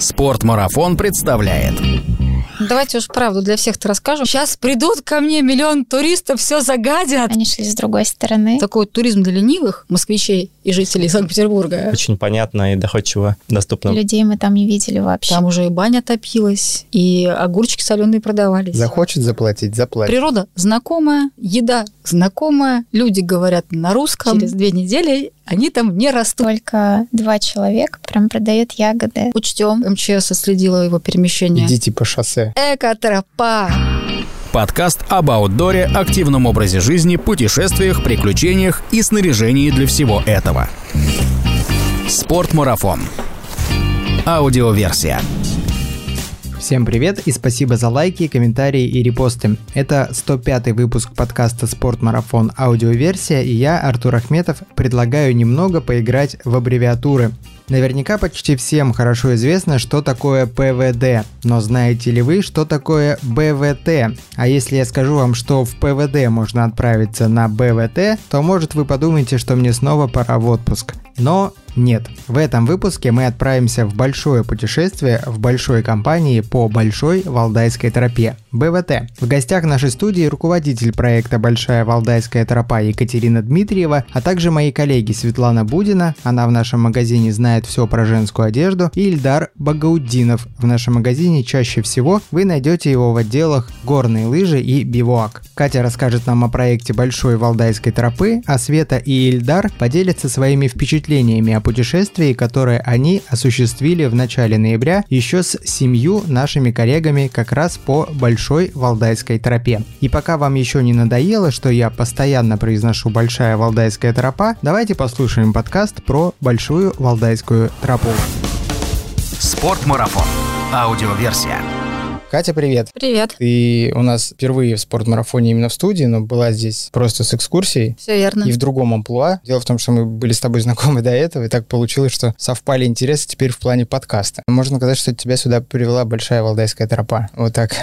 Спортмарафон представляет. Давайте уж правду для всех-то расскажем. Сейчас придут ко мне миллион туристов, все загадят. Они шли с другой стороны. Такой вот туризм для ленивых москвичей и жителей Санкт-Петербурга. Очень понятно и доходчиво, доступно. Людей мы там не видели вообще. Там уже и баня топилась, и огурчики соленые продавались. Захочет заплатить, заплатит. Природа знакомая, еда знакомая, люди говорят на русском. Через две недели они там не растут. Только два человека прям продают ягоды. Учтем. МЧС отследила его перемещение. Идите по шоссе. Экотропа. Подкаст об аутдоре, активном образе жизни, путешествиях, приключениях и снаряжении для всего этого. Спортмарафон. Аудиоверсия. Всем привет и спасибо за лайки, комментарии и репосты. Это 105 выпуск подкаста «Спортмарафон. Аудиоверсия» и я, Артур Ахметов, предлагаю немного поиграть в аббревиатуры. Наверняка почти всем хорошо известно, что такое ПВД, но знаете ли вы, что такое БВТ? А если я скажу вам, что в ПВД можно отправиться на БВТ, то может вы подумаете, что мне снова пора в отпуск. Но нет. В этом выпуске мы отправимся в большое путешествие в большой компании по Большой Валдайской тропе – БВТ. В гостях нашей студии руководитель проекта «Большая Валдайская тропа» Екатерина Дмитриева, а также мои коллеги Светлана Будина, она в нашем магазине знает все про женскую одежду, и Ильдар Багауддинов. В нашем магазине чаще всего вы найдете его в отделах горные лыжи и бивуак. Катя расскажет нам о проекте Большой Валдайской тропы, а Света и Ильдар поделятся своими впечатлениями о путешествии, которое они осуществили в начале ноября еще с семью нашими коллегами как раз по Большой Валдайской тропе. И пока вам еще не надоело, что я постоянно произношу Большая Валдайская тропа, давайте послушаем подкаст про Большую Валдайскую тропу. Спортмарафон. Аудиоверсия. Катя, привет. Привет. Ты у нас впервые в спортмарафоне именно в студии, но была здесь просто с экскурсией. Все верно. И в другом амплуа. Дело в том, что мы были с тобой знакомы до этого, и так получилось, что совпали интересы теперь в плане подкаста. Можно сказать, что тебя сюда привела большая валдайская тропа. Вот так.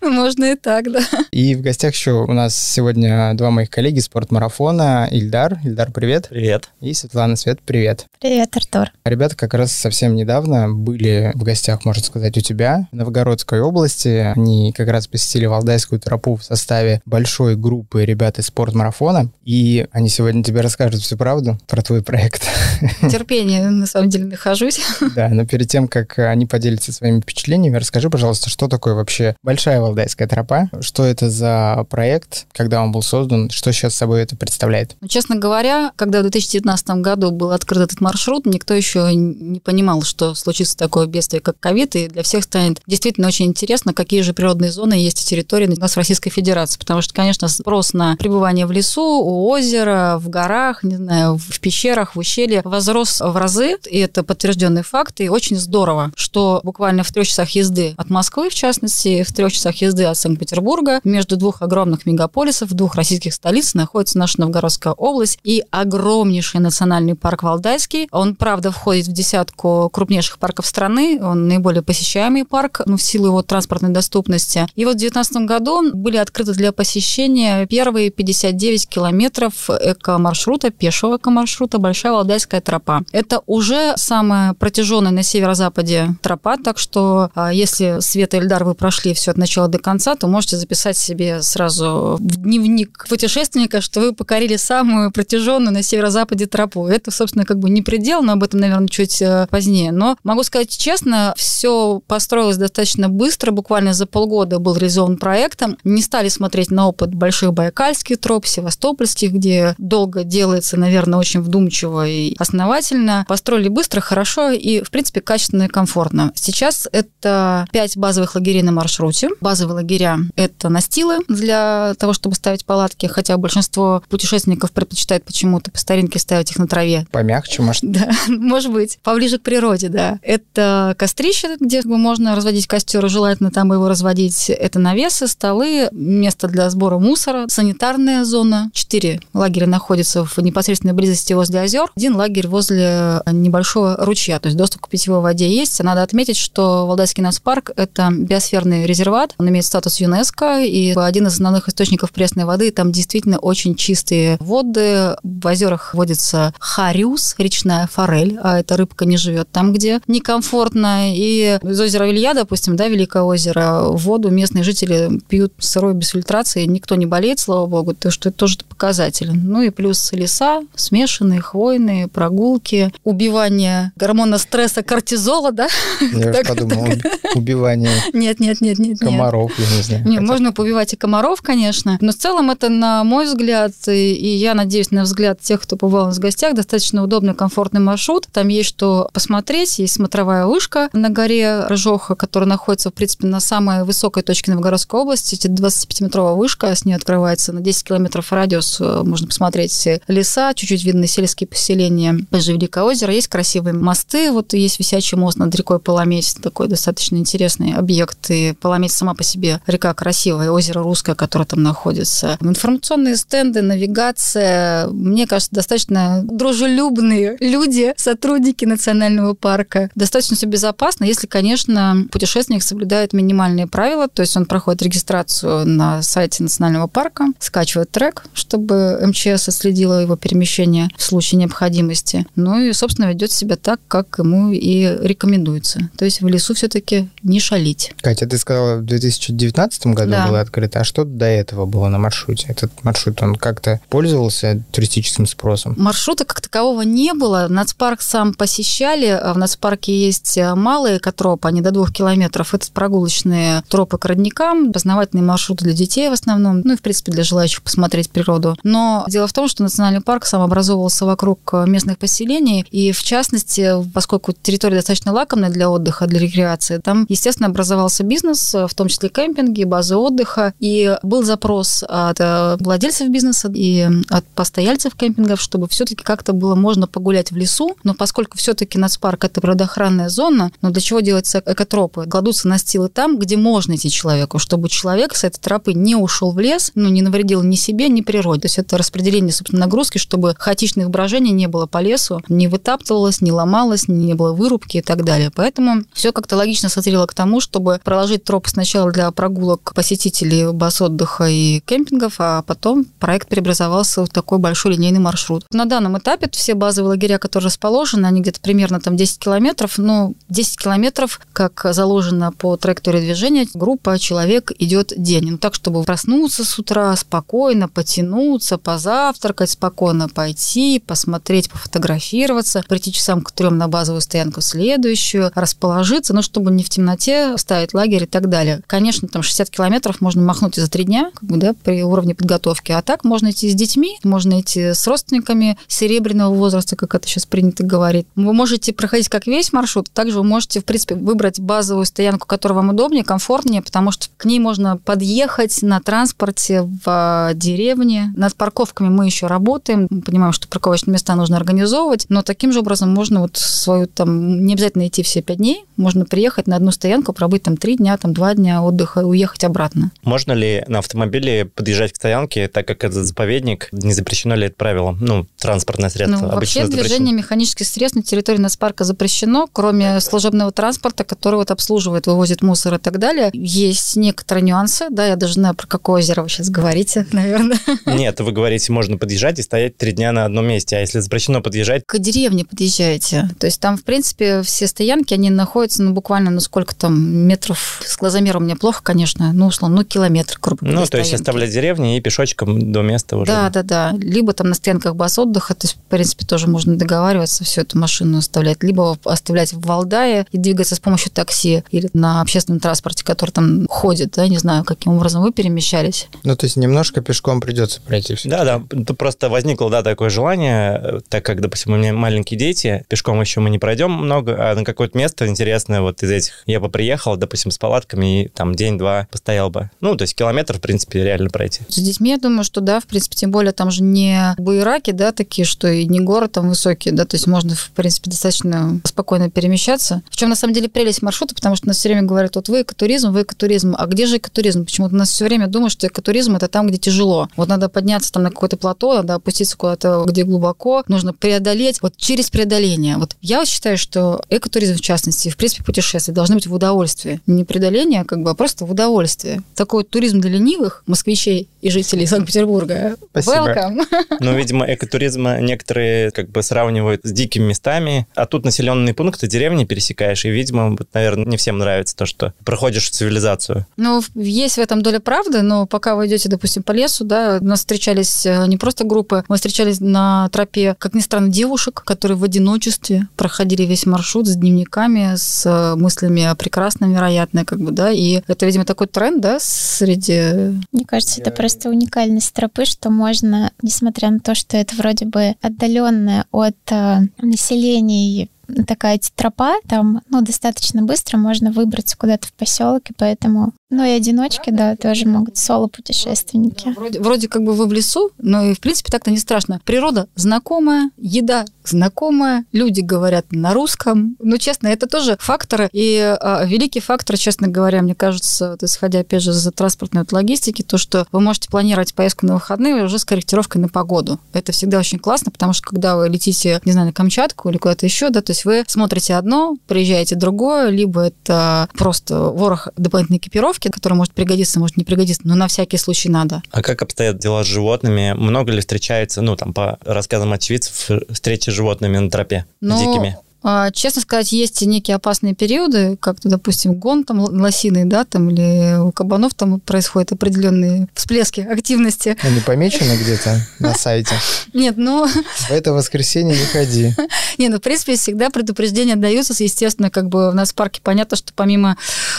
Можно и так, да. И в гостях еще у нас сегодня два моих коллеги спортмарафона. Ильдар. Ильдар, привет. Привет. И Светлана Свет, привет. Привет, Артур. Ребята как раз совсем недавно были в гостях, можно сказать, у тебя в Новгородской области. Они как раз посетили Валдайскую тропу в составе большой группы ребят из спортмарафона. И они сегодня тебе расскажут всю правду про твой проект. Терпение, на самом деле, нахожусь. Да, но перед тем, как они поделятся своими впечатлениями, расскажи, пожалуйста, что такое вообще большая Валдайская тропа? Что это за проект, когда он был создан? Что сейчас собой это представляет? Ну, честно говоря, когда в 2019 году был открыт этот маршрут, никто еще не понимал, что случится такое бедствие, как ковид, и для всех станет действительно очень интересно, какие же природные зоны есть в территории у нас в Российской Федерации. Потому что, конечно, спрос на пребывание в лесу, у озера, в горах, не знаю, в пещерах, в ущелье возрос в разы, и это подтвержденный факт, и очень здорово, что буквально в трех часах езды от Москвы, в частности, в трех часах езды от Санкт-Петербурга, между двух огромных мегаполисов, двух российских столиц находится наша Новгородская область и огромнейший национальный парк Валдайский. Он, правда, входит в десятку крупнейших парков страны, он наиболее посещаемый парк, ну, в силу его транспортной доступности. И вот в 2019 году были открыты для посещения первые 59 километров эко-маршрута, пешего эко-маршрута Большая Валдайская тропа. Это уже самая протяженная на северо-западе тропа, так что а, если Света и Эльдар вы прошли все от начала до конца, то можете записать себе сразу в дневник путешественника, что вы покорили самую протяженную на северо-западе тропу. Это, собственно, как бы не предел, но об этом, наверное, чуть э, позднее. Но могу сказать честно, все построилось достаточно быстро, буквально за полгода был реализован проектом. Не стали смотреть на опыт больших байкальских троп, севастопольских, где долго делается, наверное, очень вдумчиво и основательно. Построили быстро, хорошо и, в принципе, качественно и комфортно. Сейчас это пять базовых лагерей на маршруте. Базовые лагеря – это настилы для того, чтобы ставить палатки, хотя большинство путешественников предпочитает почему-то по старинке ставить их на траве. Помягче, может? Да, может быть. Поближе к природе, да. Это кострище, где можно разводить костер, желательно там его разводить. Это навесы, столы, место для сбора мусора, санитарная зона. Четыре лагеря находятся в непосредственной близости возле озер. Один лагерь возле небольшого ручья, то есть доступ к питьевой воде есть. Надо отметить, что Валдайский нацпарк – это биосферный резерват, Он имеет статус ЮНЕСКО, и один из основных источников пресной воды, там действительно очень чистые воды. В озерах водится хариус, речная форель, а эта рыбка не живет там, где некомфортно. И из озера Вилья, допустим, да, Великое озеро, воду местные жители пьют сырой без фильтрации, никто не болеет, слава богу, то что это тоже показатель. Ну и плюс леса, смешанные, хвойные, прогулки, убивание гормона стресса кортизола, да? Я подумал, убивание нет, нет, нет, нет, комаров, я не знаю. Не, можно поубивать и комаров, конечно, но в целом это, на мой взгляд, и, и я надеюсь на взгляд тех, кто побывал у нас в гостях, достаточно удобный, комфортный маршрут. Там есть что посмотреть, есть смотровая вышка на горе Рыжоха, которая находится, в принципе, на самой высокой точке Новгородской области. Это 25-метровая вышка, с ней открывается на 10 километров радиус, э, можно посмотреть леса, чуть-чуть видны сельские поселения. Даже Великое озеро, есть красивые мосты, вот есть висячий мост над рекой Паламесь, такой достаточно интересный объект, и Паламесь сама по себе река красивая, озеро русское, которое там находится. Информационные стенды, навигация, мне кажется, достаточно дружелюбные люди, сотрудники национального парка. Достаточно все безопасно, если, конечно, путешественник соблюдает минимальные правила, то есть он проходит регистрацию на сайте национального парка, скачивает трек, чтобы МЧС отследила его перемещение в случае необходимости. Ну и, собственно, ведет себя так, как ему и рекомендуется. То есть в лесу все-таки не шалить. Катя, ты сказала, в 2019 году Да. было открыто. А что до этого было на маршруте? Этот маршрут, он как-то пользовался туристическим спросом? Маршрута как такового не было. Нацпарк сам посещали. В нацпарке есть э, малые экотропы, они до двух километров. Это прогулочные тропы к родникам, познавательные маршруты для детей в основном, ну и, в принципе, для желающих посмотреть природу. Но дело в том, что национальный парк сам образовывался вокруг э, местных поселений, и, в частности, поскольку территория достаточно лакомная для отдыха, для рекреации, там, естественно, образовался бизнес, э, в том числе кемпинги, базы отдыха, и был запрос от э, владельцев бизнеса и от постояльцев кемпингов, чтобы все-таки как-то было можно погулять в лесу, но поскольку все-таки нацпарк это природоохранная зона, но для чего делаются экотропы? Кладутся настилы там, где можно идти человеку, чтобы человек с этой тропы не ушел в лес, ну, не навредил ни себе, ни природе. То есть это распределение, собственно, нагрузки, чтобы хаотичных брожений не было по лесу, не вытаптывалось, не ломалось, не было вырубки и так далее. Поэтому все как-то логично смотрело к тому, чтобы проложить тропы сначала для прогулок посетителей баз отдыха и кемпингов, а потом проект преобразовался в такой большой линейный маршрут. На данном этапе все базовые лагеря, которые расположены, они где-то примерно там 10 километров, но 10 километров, как заложено по траектории движения, группа, человек идет день. Ну, так, чтобы проснуться с утра спокойно, потянуться, позавтракать, спокойно пойти, посмотреть, пофотографироваться, прийти часам к трем на базовую стоянку следующую, расположиться, ну, чтобы не в темноте ставить лагерь и так далее. Конечно, там 60 километров можно махнуть за три дня, как бы, да, при уровне подготовки. А так можно идти с детьми, можно идти с родственниками серебряного возраста, как это сейчас принято говорить. Вы можете проходить как весь маршрут, также вы можете, в принципе, выбрать базовую стоянку, которая вам удобнее, комфортнее, потому что к ней можно подъехать на транспорте в деревне. Над парковками мы еще работаем. Мы понимаем, что парковочные места нужно организовывать, но таким же образом можно вот свою там, не обязательно идти все пять дней, можно приехать на одну стоянку, пробыть там три дня, там два дня отдыха и уехать обратно. Можно ли на автомобиле подъезжать к стоянке, так как это заповедник? Не запрещено ли это правило? Ну, транспортное средство Ну, вообще обычно движение запрещено. механических средств на территории нацпарка запрещено, кроме служебного транспорта, который вот обслуживает, вывозит мусор и так далее. Есть некоторые нюансы, да, я даже знаю, про какое озеро вы сейчас говорите, наверное. Нет, вы говорите, можно подъезжать и стоять три дня на одном месте, а если запрещено подъезжать, К деревне подъезжаете. То есть там, в принципе, все стоянки, они находятся, ну, буквально, ну, сколько там, метров, с глазомером мне плохо, конечно, ну, условно, ну, километр, грубо говоря, ну, то есть оставлять деревню и пешочком до места уже. Да, да, да. Либо там на стоянках баз отдыха, то есть, в принципе, тоже можно договариваться, всю эту машину оставлять. Либо оставлять в Валдае и двигаться с помощью такси или на общественном транспорте, который там ходит, да, не знаю, каким образом вы перемещались. Ну, то есть немножко пешком придется пройти все. Да, да, тут просто возникло, да, такое желание, э, так как, допустим, у меня маленькие дети, пешком еще мы не пройдем много, а на какое-то место интересное вот из этих. Я бы приехал, допустим, с палатками и там день-два постоял бы. Ну, то есть километр, в принципе, реально пройти. С детьми, я думаю, что да, в принципе, тем более там же не буераки, да, такие, что и не горы там высокие, да, то есть можно, в принципе, достаточно спокойно перемещаться. В чем, на самом деле, прелесть маршрута, потому что нас все время говорят, вот вы экотуризм, вы экотуризм, а где же экотуризм? Почему-то нас все время думают, что экотуризм это там, где тяжело. Вот надо подняться там на какое-то плато, надо опуститься куда-то, где глубоко, нужно преодолеть. Вот через преодоление. Вот я считаю, что экотуризм, в частности, в принципе, путешествия должны быть в удовольствие. Не преодоление, как бы, а просто в удовольствие. Такой вот туризм для ленивых, москвичей и жителей Санкт-Петербурга. Спасибо. Welcome. Ну, видимо, экотуризм некоторые как бы сравнивают с дикими местами, а тут населенные пункты, деревни пересекаешь, и, видимо, вот, наверное, не всем нравится то, что проходишь цивилизацию. Ну, есть в этом доля правды, но пока вы идете, допустим, по лесу, да, у нас встречались э, не просто группы, мы встречались на тропе, как ни странно, девушек, которые в одиночестве проходили весь маршрут с дневниками, с э, мыслями о прекрасном, вероятно, как бы, да, и это, видимо, такой тренд, да, среди... Мне кажется, это просто уникальность тропы, что можно, несмотря на то, что это вроде бы отдаленное от э, населения такая тропа, там, ну, достаточно быстро можно выбраться куда-то в поселке, поэтому ну и одиночки, да, тоже могут соло-путешественники. Вроде, вроде как бы вы в лесу, но и в принципе так-то не страшно. Природа знакомая, еда знакомая, люди говорят на русском. Ну, честно, это тоже факторы. И а, великий фактор, честно говоря, мне кажется, вот, исходя опять же за транспортной вот, логистики, то, что вы можете планировать поездку на выходные уже с корректировкой на погоду. Это всегда очень классно, потому что когда вы летите, не знаю, на Камчатку или куда-то еще, да, то есть вы смотрите одно, приезжаете другое, либо это просто ворох дополнительной экипировки, добавки, которая может пригодиться, может не пригодиться, но на всякий случай надо. А как обстоят дела с животными? Много ли встречается, ну, там, по рассказам очевидцев, встречи с животными на тропе, ну, дикими? А, честно сказать, есть некие опасные периоды, как, допустим, гон там лосиный, да, там, или у кабанов там происходят определенные всплески активности. Они помечены где-то на сайте? Нет, ну... В это воскресенье не ходи. Не, ну, в принципе, всегда предупреждения даются. Естественно, как бы у нас в парке понятно, что помимо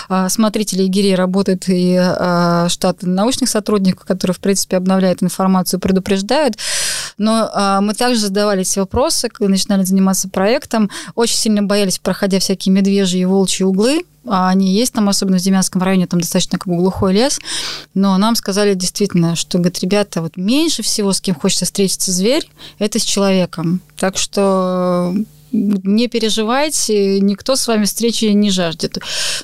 а, смотрителей и гирей работает и а, штат научных сотрудников, которые, в принципе, обновляют информацию, предупреждают. Но а, мы также задавали эти вопросы, когда начинали заниматься проектом. Очень сильно боялись, проходя всякие медвежьи и волчьи углы, а они есть там, особенно в Демянском районе, там достаточно как бы глухой лес, но нам сказали действительно, что, говорит, ребята, вот меньше всего, с кем хочется встретиться зверь, это с человеком. Так что не переживайте, никто с вами встречи не жаждет.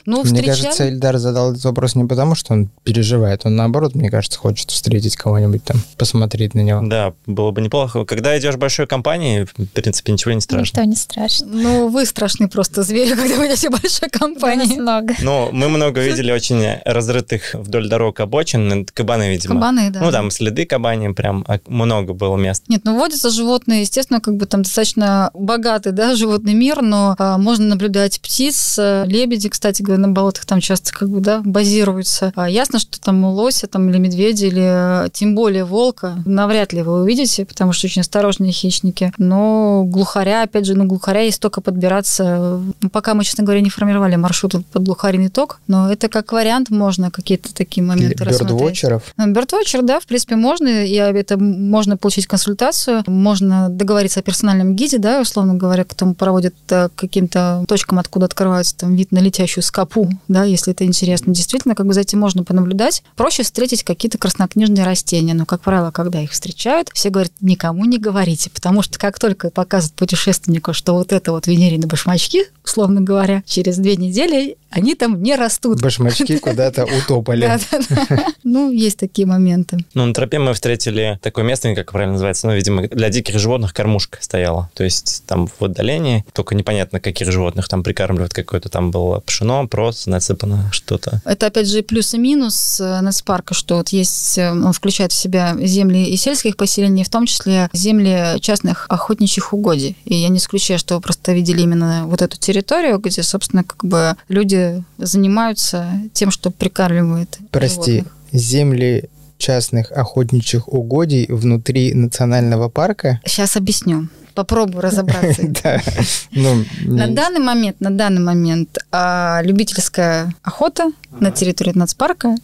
Ну, мне встречали... кажется, Эльдар задал этот вопрос не потому, что он переживает, он наоборот, мне кажется, хочет встретить кого-нибудь там, посмотреть на него. Да, было бы неплохо. Когда идешь в большой компании, в принципе, ничего не страшно. Ничто не страшно. Ну, вы страшны просто звери, когда вы идете в большой компании. много. Ну, мы много видели очень разрытых вдоль дорог обочин, кабаны, видимо. Кабаны, да. Ну, там следы кабани, прям а, много было мест. Нет, ну, водятся животные, естественно, как бы там достаточно богатый да, животный мир, но а, можно наблюдать птиц, э, лебеди, кстати говоря, на болотах там часто как бы, да, базируются. А ясно, что там лося там, или медведя, или э, тем более волка навряд ли вы увидите, потому что очень осторожные хищники. Но глухаря, опять же, ну, глухаря есть только подбираться. Ну, пока мы, честно говоря, не формировали маршрут под глухариный ток, но это как вариант можно какие-то такие моменты рассмотреть. Бёрдвотчеров? Бёрдвотчер, да, в принципе, можно, и это можно получить консультацию, можно договориться о персональном гиде, да, условно говоря, кто проводит э, каким-то точкам, откуда открывается там вид на летящую скопу, да, если это интересно. Действительно, как бы за этим можно понаблюдать. Проще встретить какие-то краснокнижные растения, но, как правило, когда их встречают, все говорят, никому не говорите, потому что как только показывают путешественнику, что вот это вот венерины башмачки, условно говоря, через две недели они там не растут. Башмачки куда-то утопали. Ну, есть такие моменты. Ну, на тропе мы встретили такое место, как правильно называется, ну, видимо, для диких животных кормушка стояла. То есть там в отдалении, только непонятно, каких животных там прикармливают, какое-то там было пшено, просто насыпано что-то. Это, опять же, плюс и минус э, нацпарка, что вот есть, э, он включает в себя земли и сельских поселений, в том числе земли частных охотничьих угодий. И я не исключаю, что вы просто видели именно вот эту территорию, где, собственно, как бы люди люди занимаются тем, что прикармливают Прости, животных. земли частных охотничьих угодий внутри национального парка? Сейчас объясню. Попробую разобраться. Ну, на данный момент, на данный момент а, любительская охота на территории нацпарка,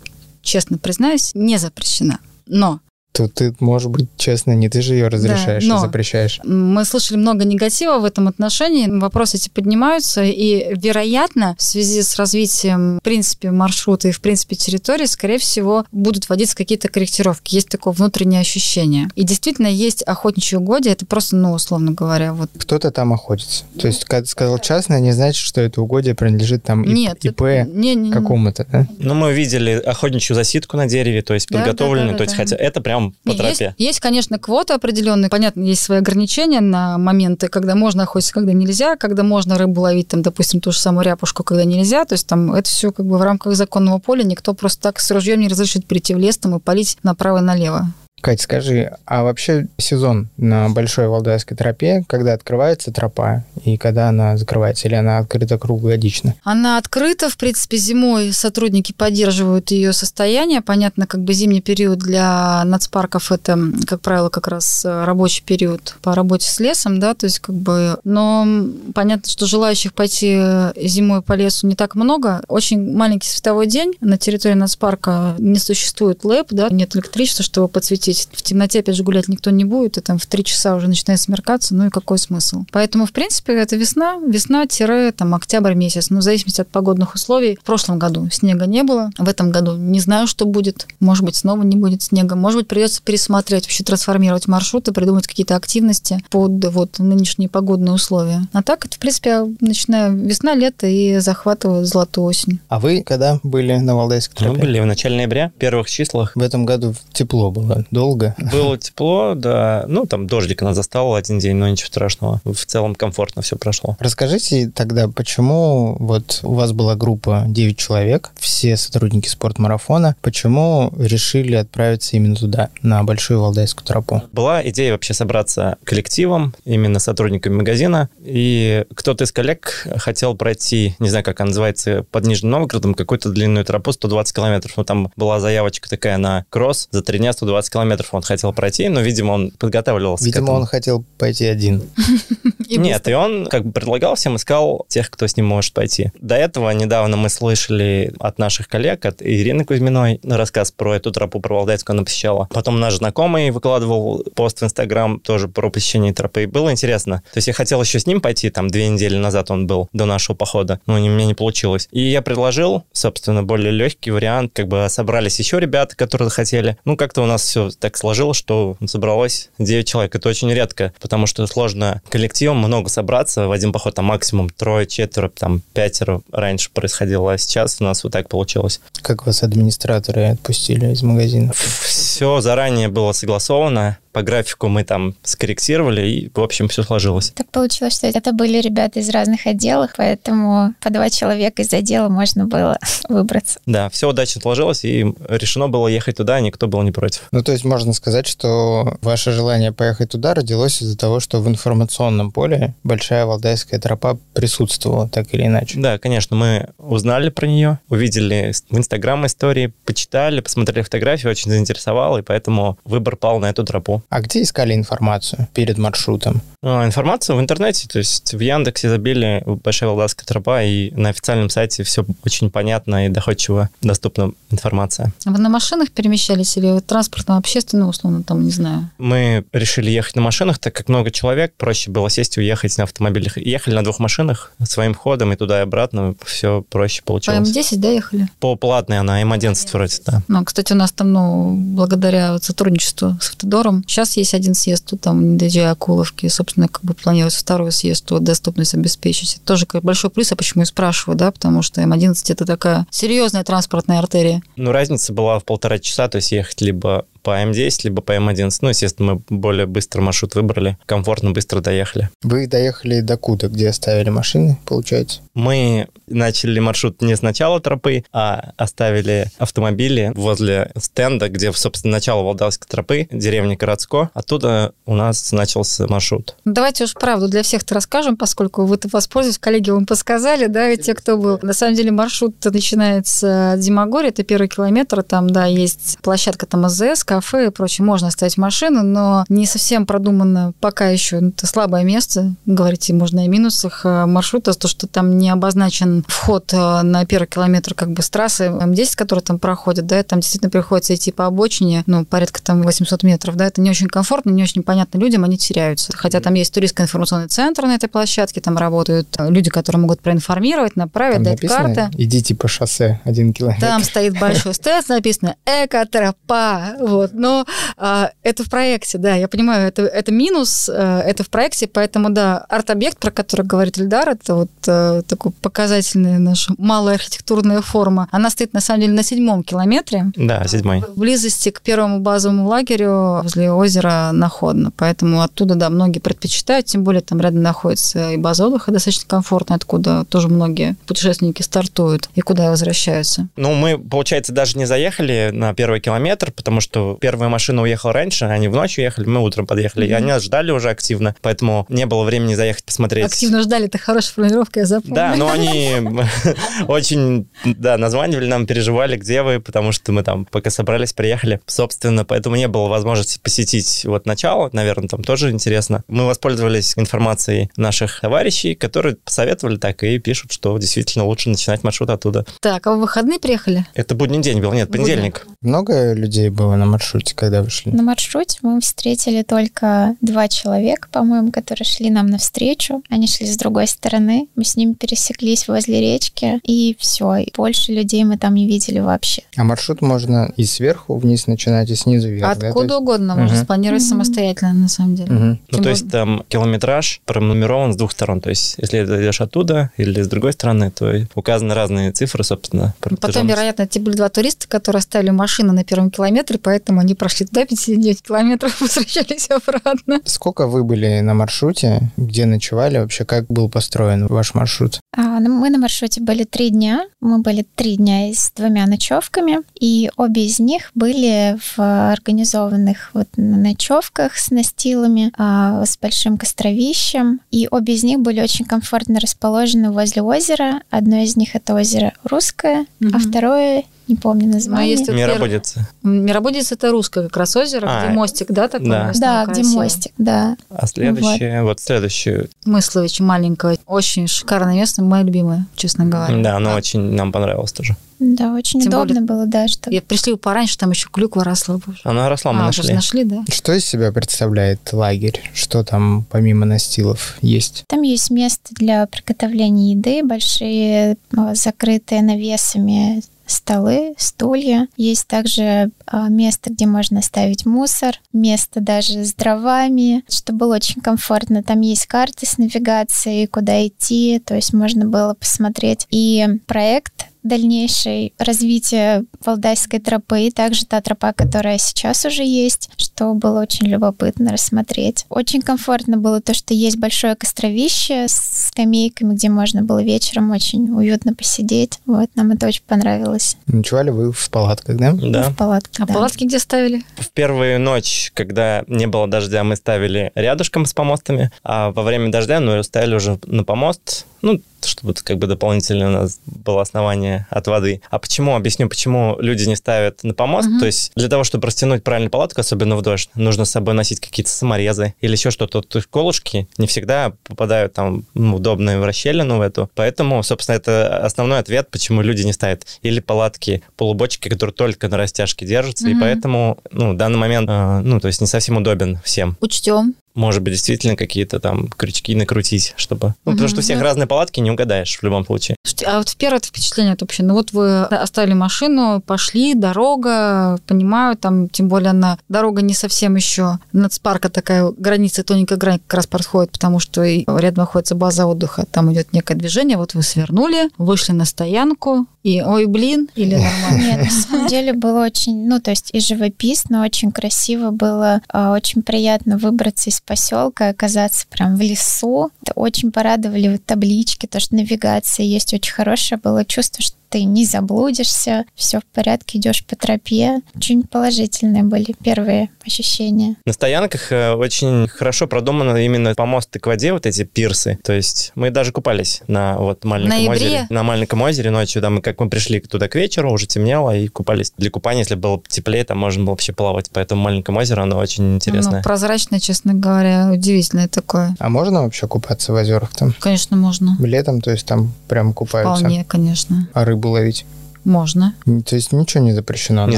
честно признаюсь, не запрещена. Но то ты, может быть, честно, не ты же ее разрешаешь, да, а запрещаешь. Мы слышали много негатива в этом отношении. Вопросы эти поднимаются, и, вероятно, в связи с развитием, в принципе, маршрута и, в принципе, территории, скорее всего, будут вводиться какие-то корректировки. Есть такое внутреннее ощущение. И действительно есть охотничьи угодья, это просто, ну, условно говоря, вот. Кто-то там охотится. То есть, когда ты сказал частное, не значит, что это угодье принадлежит там Нет, ИП это... не, не, какому-то, да? Ну, мы видели охотничью засидку на дереве, то есть подготовленную, да, да, да, то есть, хотя это прям идем по тропе. Есть, есть, конечно, квоты определенные. Понятно, есть свои ограничения на моменты, когда можно охотиться, когда нельзя, когда можно рыбу ловить, там, допустим, ту же самую ряпушку, когда нельзя. То есть там это все как бы в рамках законного поля. Никто просто так с ружьем не разрешит перейти в лес там, и палить направо и налево. Кать, скажи, а вообще сезон на Большой Валдайской тропе, когда открывается тропа и когда она закрывается, или она открыта круглогодично? Она открыта, в принципе, зимой сотрудники поддерживают ее состояние. Понятно, как бы зимний период для нацпарков это, как правило, как раз э, рабочий период по работе с лесом, да, то есть как бы, но понятно, что желающих пойти зимой по лесу не так много. Очень маленький световой день на территории нацпарка не существует ЛЭП, да, нет электричества, чтобы подсветить. В темноте, опять же, гулять никто не будет, и там в три часа уже начинает смеркаться, ну и какой смысл? Поэтому, в принципе, это весна, весна-там октябрь месяц, ну, в зависимости от погодных условий. В прошлом году снега не было, в этом году не знаю, что будет. Может быть, снова не будет снега. Может быть, придется пересматривать, вообще трансформировать маршруты, придумать какие-то активности под вот нынешние погодные условия. А так, это, в принципе, начиная весна, лето и захватываю золотую осень. А вы когда были на Валдайской Мы тропе? были в начале ноября, в первых числах. В этом году тепло было, долго. Было тепло, да. Ну, там дождик нас застал один день, но ничего страшного. В целом комфортно все прошло. Расскажите тогда, почему вот у вас была группа 9 человек, все сотрудники спортмарафона, почему решили отправиться именно туда, на Большую Валдайскую тропу? Была идея вообще собраться коллективом, именно сотрудниками магазина, и кто-то из коллег хотел пройти, не знаю, как она называется, под Нижним Новгородом, какую-то длинную тропу 120 километров. Ну, там была заявочка такая на кросс, за три дня 120 километров он хотел пройти, но, видимо, он подготавливался к Видимо, этому. он хотел пойти один. Нет, и он как бы предлагал всем, искал тех, кто с ним может пойти. До этого недавно мы слышали от наших коллег, от Ирины Кузьминой, рассказ про эту тропу, про Валдайскую она посещала. Потом наш знакомый выкладывал пост в Инстаграм тоже про посещение тропы. И было интересно. То есть я хотел еще с ним пойти, там две недели назад он был, до нашего похода, но не- у меня не получилось. И я предложил, собственно, более легкий вариант, как бы собрались еще ребята, которые хотели. Ну, как-то у нас все так сложилось, что собралось 9 человек. Это очень редко, потому что сложно коллективом много собраться в один поход, там максимум трое, четверо, там пятеро раньше происходило, а сейчас у нас вот так получилось. Как вас администраторы отпустили из магазина? Все заранее было согласовано, по графику мы там скорректировали, и, в общем, все сложилось. Так получилось, что это были ребята из разных отделов, поэтому по два человека из отдела можно было выбраться. Да, все удачно сложилось, и решено было ехать туда, никто был не против. Ну, то есть можно сказать, что ваше желание поехать туда родилось из-за того, что в информационном поле Большая Валдайская тропа присутствовала, так или иначе. Да, конечно, мы узнали про нее, увидели в Инстаграм истории, почитали, посмотрели фотографии, очень заинтересовало, и поэтому выбор пал на эту тропу. А где искали информацию перед маршрутом? А, Информацию в интернете, то есть в Яндексе забили Большая Валдайская тропа, и на официальном сайте все очень понятно и доходчиво доступна информация. Вы на машинах перемещались или транспортом общественным, условно, там, не знаю? Мы решили ехать на машинах, так как много человек, проще было сесть и уехать на автомобилях. Ехали на двух машинах своим ходом и туда и обратно, все проще По получилось. М10, да, ехали? По платной она, М11 вроде, да. Ну, кстати, у нас там, ну, благодаря вот сотрудничеству с Автодором, сейчас есть один съезд, тут там, доезжая Акуловки, собственно, как бы планируется второй съезд, вот доступность обеспечить. Это тоже большой плюс, а почему и спрашиваю, да, потому что М11 это такая серьезная транспортная артерия. Ну, разница была в полтора часа, то есть ехать либо по М10, либо по М11. Ну, естественно, мы более быстрый маршрут выбрали, комфортно, быстро доехали. Вы доехали до куда, где оставили машины, получается? Мы начали маршрут не с начала тропы, а оставили автомобили возле стенда, где, собственно, начало Валдайской тропы, деревня Городско. Оттуда у нас начался маршрут. Давайте уж правду для всех-то расскажем, поскольку вы-то воспользуетесь, коллеги вам подсказали, да, и те, кто был. На самом деле маршрут начинается от Зимогорья, это первый километр, там, да, есть площадка там АЗС, кафе и прочее, можно оставить машину, но не совсем продумано пока еще, ну, это слабое место, говорите, можно и минусах э, маршрута, то, что там не обозначен вход э, на первый километр как бы с трассы М10, которая там проходит, да, там действительно приходится идти по обочине, ну, порядка там 800 метров, да, это не очень комфортно, не очень понятно людям, они теряются. Хотя там есть туристско-информационный центр на этой площадке, там работают э, люди, которые могут проинформировать, направить, Там дать написано, карты. идите по шоссе один километр. Там стоит большой стенд, написано «Экотропа». Вот. Вот. Но а, это в проекте, да, я понимаю, это, это минус, а, это в проекте, поэтому, да, арт-объект, про который говорит Ильдар, это вот а, такой показательная наша малая архитектурная форма. Она стоит, на самом деле, на седьмом километре. Да, седьмой. В близости к первому базовому лагерю возле озера Находно. Поэтому оттуда, да, многие предпочитают, тем более там рядом находится и база отдыха достаточно комфортная, откуда тоже многие путешественники стартуют и куда возвращаются. Ну, мы, получается, даже не заехали на первый километр, потому что первая машина уехала раньше, они в ночь уехали, мы утром подъехали, mm-hmm. и они нас ждали уже активно, поэтому не было времени заехать посмотреть. Активно ждали, это хорошая формулировка, я запомнила. Да, но они очень, да, названивали нам, переживали, где вы, потому что мы там пока собрались, приехали, собственно, поэтому не было возможности посетить вот начало, наверное, там тоже интересно. Мы воспользовались информацией наших товарищей, которые посоветовали так и пишут, что действительно лучше начинать маршрут оттуда. Так, а вы в выходные приехали? Это будний день был, нет, понедельник. Много людей было на маршруте, когда вы шли? На маршруте мы встретили только два человека, по-моему, которые шли нам навстречу. Они шли с другой стороны. Мы с ними пересеклись возле речки, и все. И больше людей мы там не видели вообще. А маршрут можно и сверху вниз начинать, и снизу вверх, Откуда да? угодно, можно угу. спланировать угу. самостоятельно, на самом деле. Угу. Ну, то есть там километраж пронумерован с двух сторон. То есть если ты идешь оттуда или с другой стороны, то указаны разные цифры, собственно. Потом, вероятно, эти были два туриста, которые оставили машину на первом километре, поэтому они прошли туда 59 километров, возвращались обратно. Сколько вы были на маршруте? Где ночевали? Вообще, как был построен ваш маршрут? А, ну, мы на маршруте были три дня. Мы были три дня с двумя ночевками, и обе из них были в организованных вот ночевках с настилами, а, с большим костровищем. И обе из них были очень комфортно расположены возле озера. Одно из них это озеро Русское, угу. а второе не помню название. Ну, а Мирободица. Мирободица это русское как раз озеро, а, где мостик, да, такой? Да, да где мостик, да. А следующее, вот, вот следующее. Мыслович маленького. Очень шикарное место, мое любимое, честно говоря. Да, оно очень нам понравилось тоже. Да, очень Тем удобно более, было, да. Что... Я пришли пораньше, там еще клюква росла. Боже. Она росла, мы а, нашли. нашли, да. Что из себя представляет лагерь? Что там помимо настилов есть? Там есть место для приготовления еды, большие а, закрытые навесами столы, стулья. Есть также а, место, где можно ставить мусор, место даже с дровами, что было очень комфортно. Там есть карты с навигацией, куда идти, то есть можно было посмотреть. И проект дальнейшее развитие Валдайской тропы, и также та тропа, которая сейчас уже есть, что было очень любопытно рассмотреть. Очень комфортно было то, что есть большое костровище с скамейками, где можно было вечером очень уютно посидеть. Вот, нам это очень понравилось. Ночевали вы в палатках, да? Да. В палатках, А да. палатки где ставили? В первую ночь, когда не было дождя, мы ставили рядышком с помостами, а во время дождя, ну, ставили уже на помост, ну, чтобы как бы дополнительно у нас было основание от воды. А почему? Объясню, почему люди не ставят на помост. Uh-huh. То есть для того, чтобы растянуть правильно палатку, особенно в дождь, нужно с собой носить какие-то саморезы или еще что-то. То есть колышки не всегда попадают там ну, удобно в расщелину в эту. Поэтому, собственно, это основной ответ, почему люди не ставят. Или палатки, полубочки, которые только на растяжке держатся, uh-huh. и поэтому, ну, в данный момент, э, ну, то есть не совсем удобен всем. Учтем может быть, действительно какие-то там крючки накрутить, чтобы... Ну, угу, потому что у всех да. разные палатки, не угадаешь в любом случае. А вот первое впечатление вообще, ну вот вы оставили машину, пошли, дорога, понимаю, там, тем более она, дорога не совсем еще, нацпарка такая, граница, тоненькая грань как раз подходит, потому что рядом находится база отдыха, там идет некое движение, вот вы свернули, вышли на стоянку, и ой, блин, или нормально? Нет, на самом деле было очень, ну, то есть и живописно, очень красиво было, а, очень приятно выбраться из поселка, оказаться прям в лесу. Очень порадовали таблички, то, что навигация есть очень хорошая, было чувство, что ты не заблудишься, все в порядке, идешь по тропе. Очень положительные были первые ощущения. На стоянках э, очень хорошо продумано именно помосты к воде, вот эти пирсы. То есть мы даже купались на вот маленьком Ноябре? озере. На маленьком озере ночью, да, мы как мы пришли туда к вечеру, уже темнело, и купались. Для купания, если было теплее, там можно было вообще плавать. Поэтому маленьком озере оно очень интересное. Ну, прозрачное, честно говоря, удивительное такое. А можно вообще купаться в озерах там? Конечно, можно. Летом, то есть там прям купаются? Вполне, конечно. А рыбу ловить? Можно. То есть ничего не запрещено? Не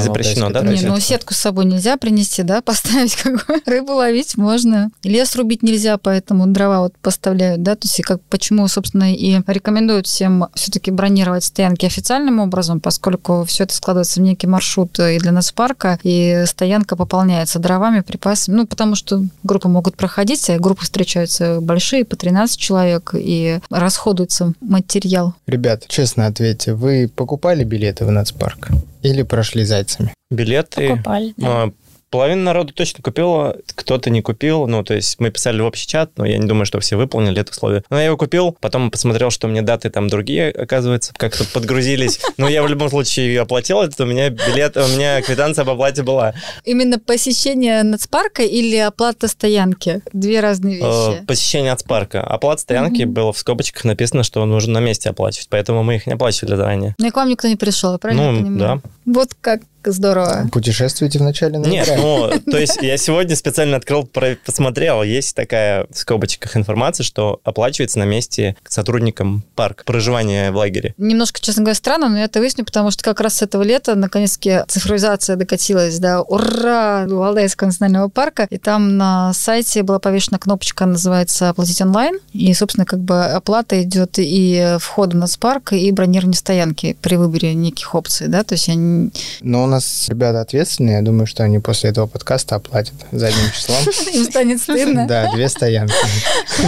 запрещено, да? Не, ну сетку с собой нельзя принести, да, поставить, как бы, рыбу ловить можно. Лес рубить нельзя, поэтому дрова вот поставляют, да, то есть и как, почему, собственно, и рекомендуют всем все-таки бронировать стоянки официальным образом, поскольку все это складывается в некий маршрут и для нас парка, и стоянка пополняется дровами, припасами, ну, потому что группы могут проходить, а группы встречаются большие, по 13 человек, и расходуется материал. Ребят, честно ответьте, вы покупали билеты в нацпарк? Или прошли зайцами? Билеты. Покупали, да. Половина народу точно купила, кто-то не купил. Ну, то есть мы писали в общий чат, но я не думаю, что все выполнили это условие. Но я его купил, потом посмотрел, что меня даты там другие, оказывается, как-то подгрузились. Но я в любом случае оплатил это, у меня билет, у меня квитанция об оплате была. Именно посещение нацпарка или оплата стоянки? Две разные Э, вещи. Посещение от парка. Оплата стоянки было в скобочках написано, что нужно на месте оплачивать, поэтому мы их не оплачивали заранее. Ну и к вам никто не пришел, правильно Ну, да. Вот как здорово. Путешествуете в начале Нет, ну, то есть я сегодня специально открыл, посмотрел, есть такая в скобочках информация, что оплачивается на месте сотрудникам парка, проживание в лагере. Немножко, честно говоря, странно, но я это выясню, потому что как раз с этого лета наконец-таки цифровизация докатилась до ура Валдайского национального парка, и там на сайте была повешена кнопочка, называется «Оплатить онлайн», и, собственно, как бы оплата идет и вход в нацпарк, и бронирование стоянки при выборе неких опций, да, то есть я не- Но у нас ребята ответственные, я думаю, что они после этого подкаста оплатят задним числом. им станет стыдно. Да, две стоянки.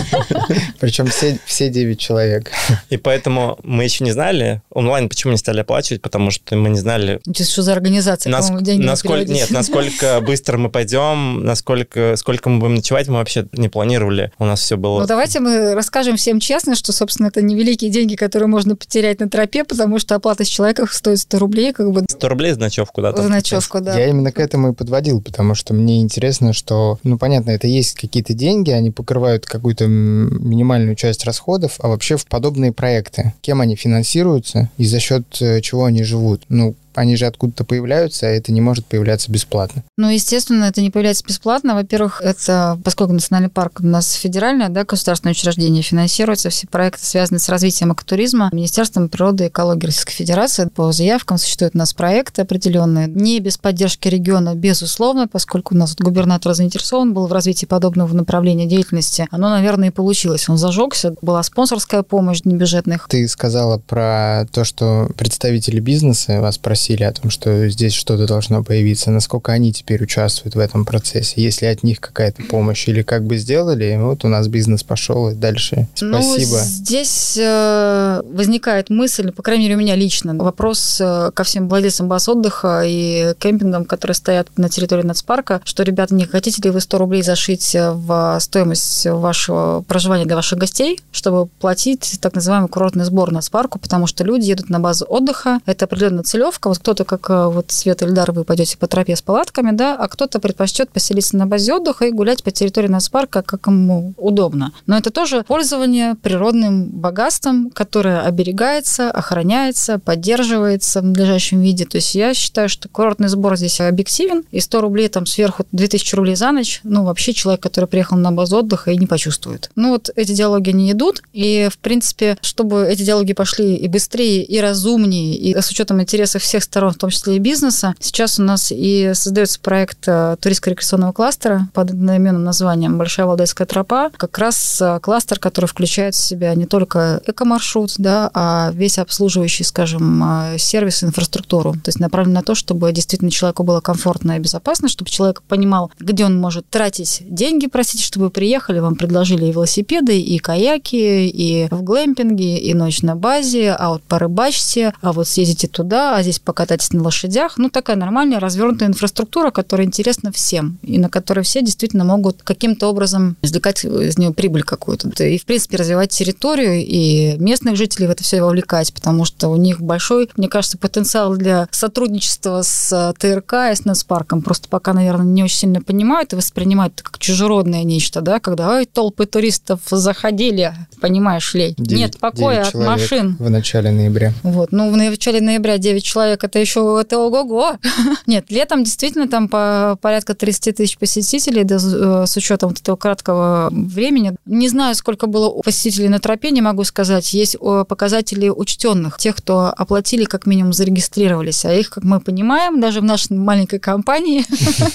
Причем все, все 9 человек. И поэтому мы еще не знали, онлайн почему не стали оплачивать, потому что мы не знали, Что за организация, Нас- насколько, нет, насколько быстро мы пойдем, насколько сколько мы будем ночевать, мы вообще не планировали. У нас все было... Ну, давайте мы расскажем всем честно, что, собственно, это невеликие деньги, которые можно потерять на тропе, потому что оплата с человека стоит 100 рублей, как бы 100 рублей за ночевку, за ночевку, да. Я именно к этому и подводил, потому что мне интересно, что, ну, понятно, это есть какие-то деньги, они покрывают какую-то минимальную часть расходов, а вообще в подобные проекты, кем они финансируются и за счет э, чего они живут? Ну, они же откуда-то появляются, а это не может появляться бесплатно. Ну, естественно, это не появляется бесплатно. Во-первых, это, поскольку национальный парк у нас федеральное, да, государственное учреждение, финансируются все проекты, связанные с развитием экотуризма, Министерством природы и экологии Российской Федерации. По заявкам существуют у нас проекты определенные. Не без поддержки региона, безусловно, поскольку у нас вот губернатор заинтересован был в развитии подобного направления деятельности. Оно, наверное, и получилось. Он зажегся. Была спонсорская помощь небюджетных. Ты сказала про то, что представители бизнеса вас просили о том, что здесь что-то должно появиться. Насколько они теперь участвуют в этом процессе? Есть ли от них какая-то помощь? Или как бы сделали, вот у нас бизнес пошел, и дальше Ну, спасибо. здесь э, возникает мысль, по крайней мере, у меня лично, вопрос э, ко всем владельцам баз отдыха и кемпингам, которые стоят на территории нацпарка, что, ребята, не хотите ли вы 100 рублей зашить в стоимость вашего проживания для ваших гостей, чтобы платить так называемый курортный сбор нацпарку, потому что люди едут на базу отдыха, это определенная целевка, вот кто-то, как э, вот Света Ильдар, вы пойдете по тропе с палатками, да, а кто-то предпочтет поселиться на базе отдыха и гулять по территории нацпарка, как ему удобно. Но это тоже пользование природным богатством, которое оберегается, охраняется, поддерживается в надлежащем виде. То есть я считаю, что курортный сбор здесь объективен, и 100 рублей там сверху 2000 рублей за ночь, ну, вообще человек, который приехал на базу отдыха, и не почувствует. Ну, вот эти диалоги не идут, и, в принципе, чтобы эти диалоги пошли и быстрее, и разумнее, и с учетом интересов всех сторон, в том числе и бизнеса, сейчас у нас и создается проект э, туристско-рекреационного кластера под одноименным названием «Большая Валдайская тропа». Как раз э, кластер, который включает в себя не только экомаршрут, да, а весь обслуживающий, скажем, э, сервис, инфраструктуру. То есть направлен на то, чтобы действительно человеку было комфортно и безопасно, чтобы человек понимал, где он может тратить деньги, простите, чтобы вы приехали, вам предложили и велосипеды, и каяки, и в глэмпинге, и ночь на базе, а вот порыбачьте, а вот съездите туда, а здесь покатайтесь на лошадях. Ну, такая нормальная развернутая инфраструктура, которая интересна всем, и на которой все действительно могут каким-то образом извлекать из нее прибыль какую-то. И, в принципе, развивать территорию, и местных жителей в это все вовлекать, потому что у них большой, мне кажется, потенциал для сотрудничества с ТРК и с Нацпарком. Просто пока, наверное, не очень сильно понимают и воспринимают это как чужеродное нечто, да, когда ой, толпы туристов заходили, понимаешь ли. Девять- Нет покоя от машин. В начале ноября. Вот. Ну, в начале ноября 9 человек человек, это еще это ого-го. Нет, летом действительно там по порядка 30 тысяч посетителей, да, э, с учетом вот этого краткого времени. Не знаю, сколько было посетителей на тропе, не могу сказать. Есть показатели учтенных, тех, кто оплатили, как минимум зарегистрировались. А их, как мы понимаем, даже в нашей маленькой компании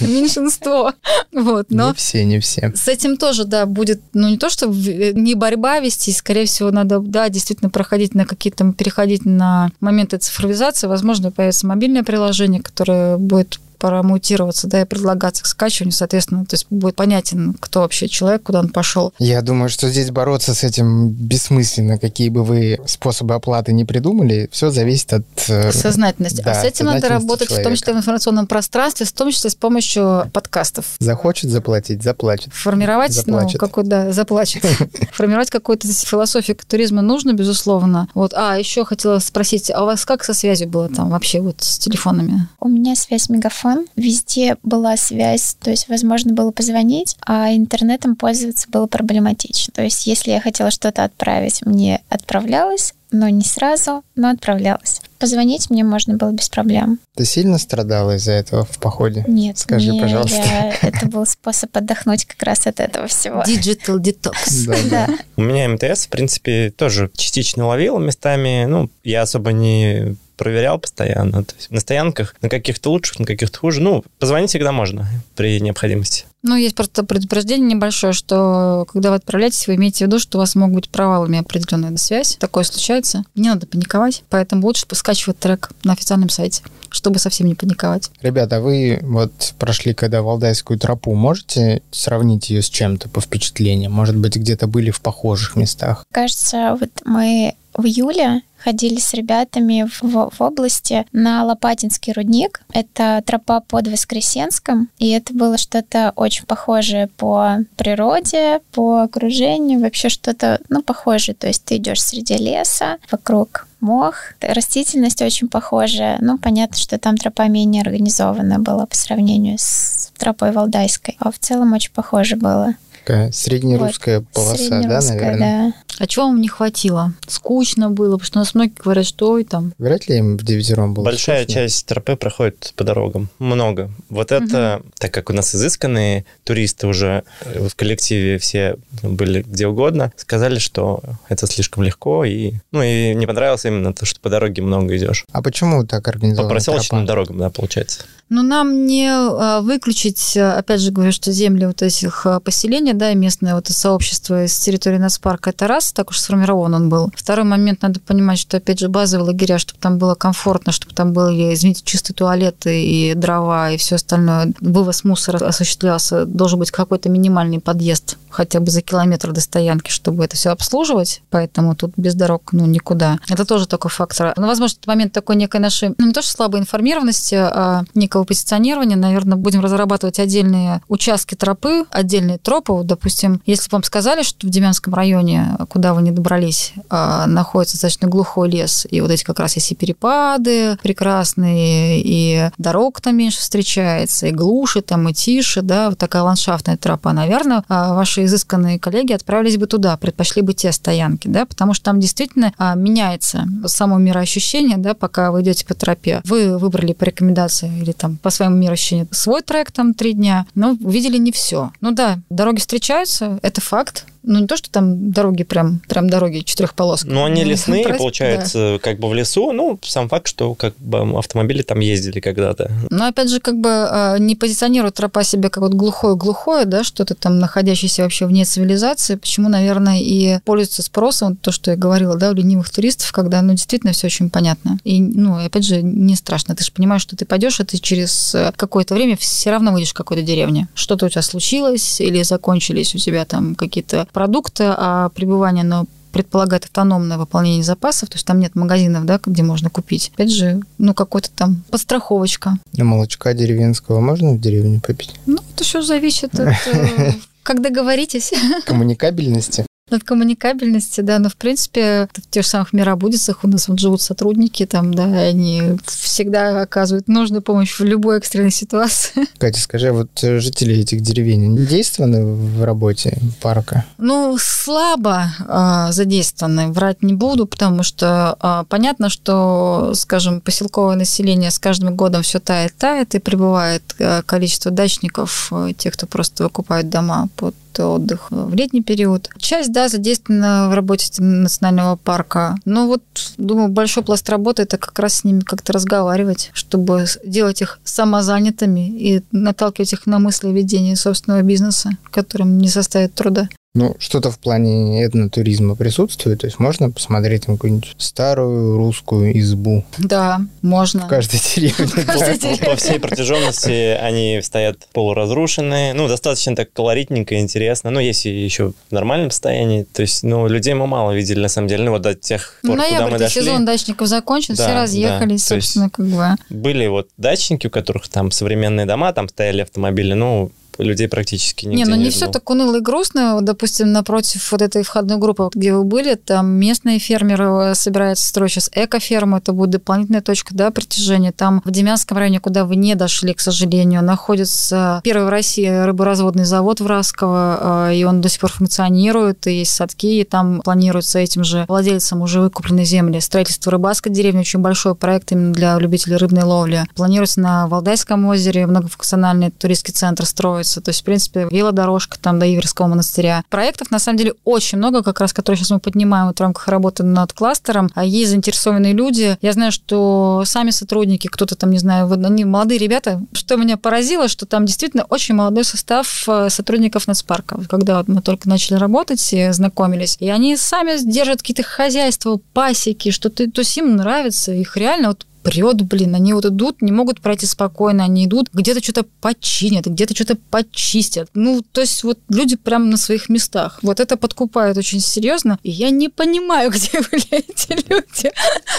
меньшинство. Вот, но не все, не все. С этим тоже, да, будет, ну, не то, что не борьба вести, скорее всего, надо, да, действительно проходить на какие-то, переходить на моменты цифровизации. Возможно, появится мобильное приложение, которое будет пора мутироваться, да, и предлагаться к скачиванию, соответственно, то есть будет понятен, кто вообще человек, куда он пошел. Я думаю, что здесь бороться с этим бессмысленно, какие бы вы способы оплаты не придумали, все зависит от... Э, сознательности. А да, а с этим надо работать человека. в том числе в информационном пространстве, в том числе с помощью подкастов. Захочет заплатить, заплатит. Формировать, ну, заплачет. ну, какой, да, заплачет. Формировать какую-то философию туризма нужно, безусловно. Вот. А, еще хотела спросить, а у вас как со связью было там вообще вот с телефонами? У меня связь мегафон телефон. Везде была связь, то есть возможно было позвонить, а интернетом пользоваться было проблематично. То есть если я хотела что-то отправить, мне отправлялось, но не сразу, но отправлялась. Позвонить мне можно было без проблем. Ты сильно страдала из-за этого в походе? Нет. Скажи, не, пожалуйста. Я, это был способ отдохнуть как раз от этого всего. Digital detox. Да, да. У меня МТС, в принципе, тоже частично ловил местами. Ну, я особо не проверял постоянно. То есть на стоянках, на каких-то лучших, на каких-то хуже. Ну, позвонить всегда можно при необходимости. Ну, есть просто предупреждение небольшое, что когда вы отправляетесь, вы имеете в виду, что у вас могут быть провалами определенная связь. Такое случается. Не надо паниковать, поэтому лучше скачивать трек на официальном сайте, чтобы совсем не паниковать. Ребята, вы вот прошли когда Валдайскую тропу, можете сравнить ее с чем-то по впечатлениям? Может быть, где-то были в похожих местах? Кажется, вот мы в июле ходили с ребятами в, в области на Лопатинский рудник. Это тропа под Воскресенском, и это было что-то очень похожее по природе, по окружению, вообще что-то, ну, похожее. То есть ты идешь среди леса, вокруг мох, растительность очень похожая. Ну, понятно, что там тропа менее организованная была по сравнению с тропой Валдайской. А в целом очень похоже было такая среднерусская вот, полоса, среднерусская, да, наверное? Да. А чего вам не хватило? Скучно было, потому что у нас многие говорят, что и там. Вряд ли им в девятером было Большая скучно. часть тропы проходит по дорогам. Много. Вот это, угу. так как у нас изысканные туристы уже э, в коллективе все были где угодно, сказали, что это слишком легко, и, ну, и не понравилось именно то, что по дороге много идешь. А почему так организовано? По проселочным дорогам, да, получается. Но нам не а, выключить, опять же говорю, что земли вот этих а, поселений, да, и местное вот сообщество из территории нацпарка, это раз, так уж сформирован он был. Второй момент, надо понимать, что, опять же, базовые лагеря, чтобы там было комфортно, чтобы там были, извините, чистые туалеты и дрова, и все остальное. Вывоз мусора осуществлялся, должен быть какой-то минимальный подъезд хотя бы за километр до стоянки, чтобы это все обслуживать, поэтому тут без дорог, ну, никуда. Это тоже такой фактор. Но, возможно, это момент такой некой нашей, ну, не то что слабой информированности, а некого позиционирования. Наверное, будем разрабатывать отдельные участки тропы, отдельные тропы. Вот, допустим, если вам сказали, что в Демянском районе, куда вы не добрались, а, находится достаточно глухой лес, и вот эти как раз есть и перепады прекрасные, и дорог там меньше встречается, и глуши там, и тише, да, вот такая ландшафтная тропа, наверное, а, изысканные коллеги отправились бы туда, предпочли бы те стоянки, да, потому что там действительно а, меняется само мироощущение, да, пока вы идете по тропе. Вы выбрали по рекомендации или там по своему мироощущению свой трек там три дня, но увидели не все. Ну да, дороги встречаются, это факт, ну, не то, что там дороги прям, прям дороги четырехполосные. Ну, они лесные, Просто, получается, да. как бы в лесу. Ну, сам факт, что как бы автомобили там ездили когда-то. Но, опять же, как бы а, не позиционирует тропа себя как вот глухое-глухое, да, что-то там находящееся вообще вне цивилизации. Почему, наверное, и пользуется спросом, то, что я говорила, да, у ленивых туристов, когда, ну, действительно все очень понятно. И, ну, опять же, не страшно. Ты же понимаешь, что ты пойдешь, и ты через э, какое-то время все равно выйдешь в какой-то деревне. Что-то у тебя случилось, или закончились у тебя там какие-то продукты, а пребывание на предполагает автономное выполнение запасов, то есть там нет магазинов, да, где можно купить. Опять же, ну, какой-то там подстраховочка. А молочка деревенского можно в деревне попить? Ну, это все зависит от... Э, как договоритесь. Коммуникабельности. Над коммуникабельностью, да, но в принципе в тех же самых миробудицах у нас вот живут сотрудники там, да, и они всегда оказывают нужную помощь в любой экстренной ситуации. Катя, скажи, вот жители этих деревень действованы в работе парка? Ну, слабо э, задействованы, врать не буду, потому что э, понятно, что, скажем, поселковое население с каждым годом все тает, тает, и прибывает э, количество дачников, э, тех, кто просто выкупает дома под отдых в летний период. Часть, да, задействована в работе национального парка. Но вот, думаю, большой пласт работы это как раз с ними как-то разговаривать, чтобы делать их самозанятыми и наталкивать их на мысли ведения собственного бизнеса, которым не составит труда. Ну, что-то в плане этнотуризма присутствует? То есть можно посмотреть там какую-нибудь старую русскую избу? Да, можно. В каждой деревне. По всей протяженности они стоят полуразрушенные. Ну, достаточно так колоритненько, интересно. Ну, если еще в нормальном состоянии. То есть, ну, людей мы мало видели, на самом деле. Ну, вот до тех пор, ну, куда мы дошли. сезон дачников закончен, все разъехались, собственно, как бы. Были вот дачники, у которых там современные дома, там стояли автомобили, ну, людей практически нигде не, ну не, не все так уныло и грустно. Допустим, напротив вот этой входной группы, где вы были, там местные фермеры собираются строить сейчас экоферму, это будет дополнительная точка да, притяжения. Там в Демянском районе, куда вы не дошли, к сожалению, находится первый в России рыборазводный завод в Расково, и он до сих пор функционирует, и есть садки, и там планируется этим же владельцам уже выкупленной земли строительство рыбацкой деревни, очень большой проект именно для любителей рыбной ловли. Планируется на Валдайском озере многофункциональный туристский центр строить строится. То есть, в принципе, велодорожка там до Иверского монастыря. Проектов, на самом деле, очень много, как раз, которые сейчас мы поднимаем вот в рамках работы над кластером. А есть заинтересованные люди. Я знаю, что сами сотрудники, кто-то там, не знаю, они молодые ребята. Что меня поразило, что там действительно очень молодой состав э, сотрудников нацпарка. Когда вот мы только начали работать и знакомились, и они сами держат какие-то хозяйства, пасеки, что то то есть им нравится, их реально вот прет, блин, они вот идут, не могут пройти спокойно, они идут, где-то что-то починят, где-то что-то почистят. Ну, то есть вот люди прям на своих местах. Вот это подкупает очень серьезно, и я не понимаю, где были эти люди.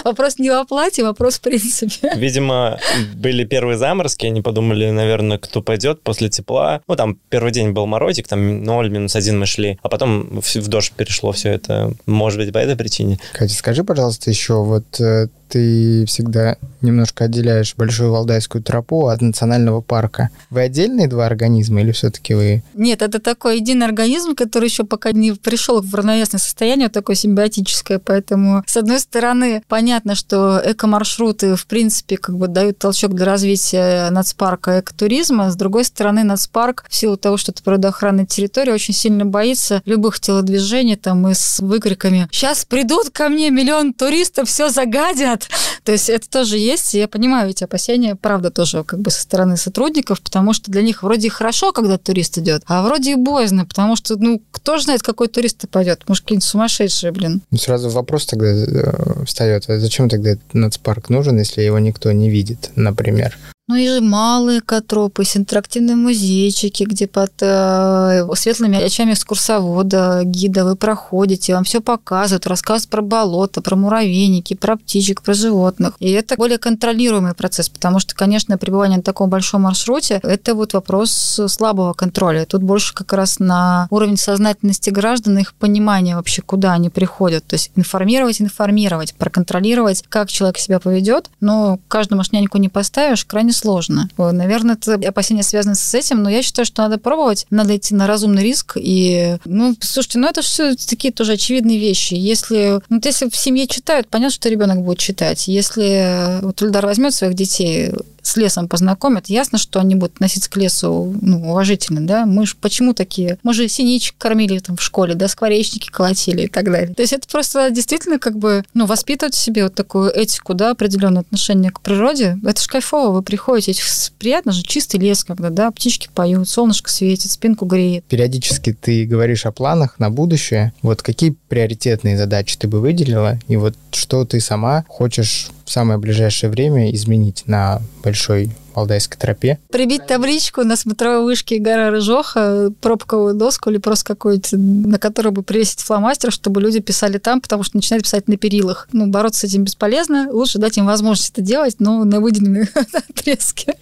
Вопрос не в оплате, вопрос в принципе. Видимо, были первые заморозки, они подумали, наверное, кто пойдет после тепла. Ну, там первый день был морозик, там 0, минус 1 мы шли, а потом в дождь перешло все это. Может быть, по этой причине. Катя, скажи, пожалуйста, еще вот э, ты всегда немножко отделяешь Большую Валдайскую тропу от национального парка. Вы отдельные два организма или все-таки вы... Нет, это такой единый организм, который еще пока не пришел в равновесное состояние, такое симбиотическое. Поэтому, с одной стороны, понятно, что эко-маршруты, в принципе, как бы дают толчок для развития нацпарка экотуризма. С другой стороны, нацпарк, в силу того, что это природоохранная территория, очень сильно боится любых телодвижений там и с выкриками «Сейчас придут ко мне миллион туристов, все загадят!» Нет. То есть это тоже есть, и я понимаю эти опасения, правда, тоже как бы со стороны сотрудников, потому что для них вроде хорошо, когда турист идет, а вроде и боязно, потому что, ну, кто же знает, какой турист пойдет? Может, какие-нибудь сумасшедшие, блин. Ну, сразу вопрос тогда э, встает, а зачем тогда этот нацпарк нужен, если его никто не видит, например? Ну и же малые котропы, интерактивные музейчики, где под э, светлыми очами экскурсовода, гида вы проходите, вам все показывают, рассказывают про болото, про муравейники, про птичек, про животных. И это более контролируемый процесс, потому что, конечно, пребывание на таком большом маршруте – это вот вопрос слабого контроля. Тут больше как раз на уровень сознательности граждан, их понимания вообще, куда они приходят. То есть информировать, информировать, проконтролировать, как человек себя поведет. Но каждому шнянику не поставишь, крайне сложно. Наверное, это опасения связаны с этим, но я считаю, что надо пробовать, надо идти на разумный риск. И, ну, слушайте, ну это все такие тоже очевидные вещи. Если, ну, если в семье читают, понятно, что ребенок будет читать. Если вот Ильдар возьмет своих детей, с лесом познакомят, ясно, что они будут относиться к лесу ну, уважительно, да. Мы же почему такие? Мы же синичек кормили там в школе, да, скворечники колотили и так далее. То есть это просто действительно как бы, ну, воспитывать в себе вот такую этику, да, определенное отношение к природе. Это же кайфово, вы приходите, приятно же, чистый лес, когда, да, птички поют, солнышко светит, спинку греет. Периодически ты говоришь о планах на будущее. Вот какие приоритетные задачи ты бы выделила, и вот что ты сама хочешь в самое ближайшее время изменить на большой Валдайской тропе? Прибить табличку на смотровой вышке гора Рыжоха, пробковую доску или просто какую-то, на которую бы привесить фломастер, чтобы люди писали там, потому что начинают писать на перилах. Ну, бороться с этим бесполезно. Лучше дать им возможность это делать, но на выделенные отрезки.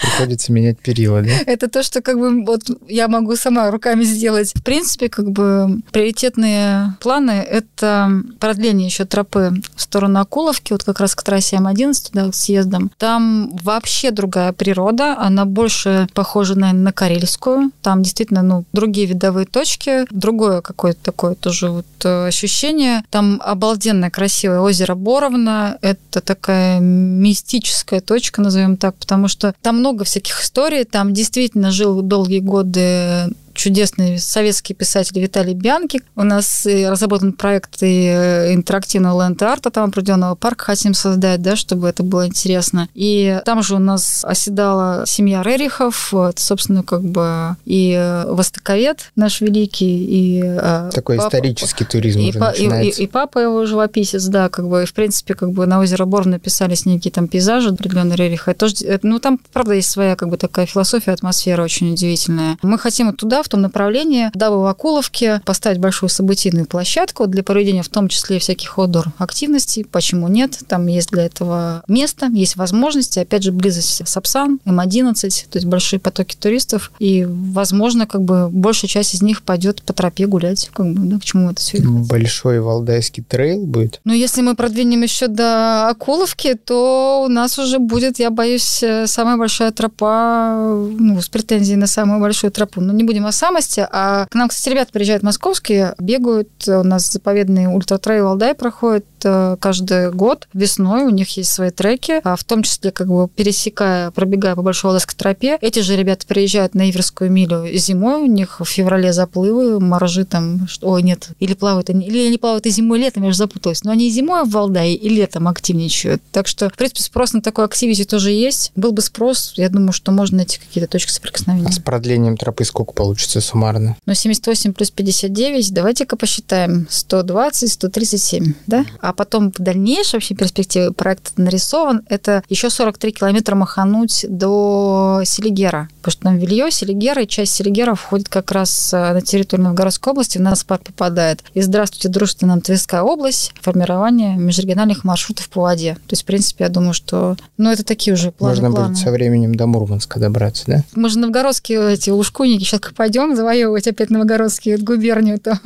Приходится менять перила, да? Это то, что как бы вот я могу сама руками сделать. В принципе, как бы приоритетные планы — это продление еще тропы в сторону Акуловки, вот как раз к трассе М11, да, съездом. Там вообще другая природа, она больше похожа, наверное, на Карельскую. Там действительно, ну, другие видовые точки, другое какое-то такое тоже вот э, ощущение. Там обалденно красивое озеро Боровна. Это такая мистическая точка, назовем так, потому что там много всяких историй. Там действительно жил долгие годы чудесный советский писатель Виталий Бянки. У нас разработан проект и э, интерактивного ленд-арта, там определенного парка хотим создать, да, чтобы это было интересно. И там же у нас оседала семья Рерихов, это, собственно, как бы и э, востоковед наш великий, и э, Такой папа, исторический туризм и, па, и, и, и папа его живописец, да, как бы, и, в принципе, как бы на озеро Бор написались некие там пейзажи определенные Рериха. Это тоже, ну, там, правда, есть своя как бы такая философия, атмосфера очень удивительная. Мы хотим вот туда, в том направлении, дабы в Акуловке поставить большую событийную площадку для проведения в том числе всяких отдор активностей. Почему нет? Там есть для этого место, есть возможности. Опять же, близость Сапсан, М11, то есть большие потоки туристов. И, возможно, как бы большая часть из них пойдет по тропе гулять. Как бы, да, к чему это все Большой Валдайский трейл будет? Ну, если мы продвинем еще до Акуловки, то у нас уже будет, я боюсь, э, самая большая тропа, ну, с претензией на самую большую тропу. Но не будем самости. А к нам, кстати, ребята приезжают московские, бегают. У нас заповедный ультратрейл Алдай проходит э, каждый год весной. У них есть свои треки, а в том числе как бы пересекая, пробегая по Большой Валдайской тропе. Эти же ребята приезжают на Иверскую милю зимой. У них в феврале заплывы, моржи там... Ой, нет, или плавают они... Или они плавают и зимой, и летом, я уже запуталась. Но они и зимой в Валдае, и летом активничают. Так что, в принципе, спрос на такой активити тоже есть. Был бы спрос, я думаю, что можно найти какие-то точки соприкосновения. А с продлением тропы сколько получится суммарно? Ну, 78 плюс 59, давайте-ка посчитаем. 120, 137, да? А потом в дальнейшей вообще перспективе проект нарисован, это еще 43 километра махануть до Селигера. Потому что там Вилье, Селигера, и часть Селигера входит как раз э, на территорию Новгородской области, в нас парк попадает. И здравствуйте, дружественная нам Тверская область, формирование межрегиональных маршрутов по воде. То есть, в принципе, я думаю, что... Ну, это такие уже планы. Можно планы. будет со временем до Мурманска добраться, да? Мы же новгородские эти ушкуйники сейчас как пойдем завоевывать опять новгородские губернию там,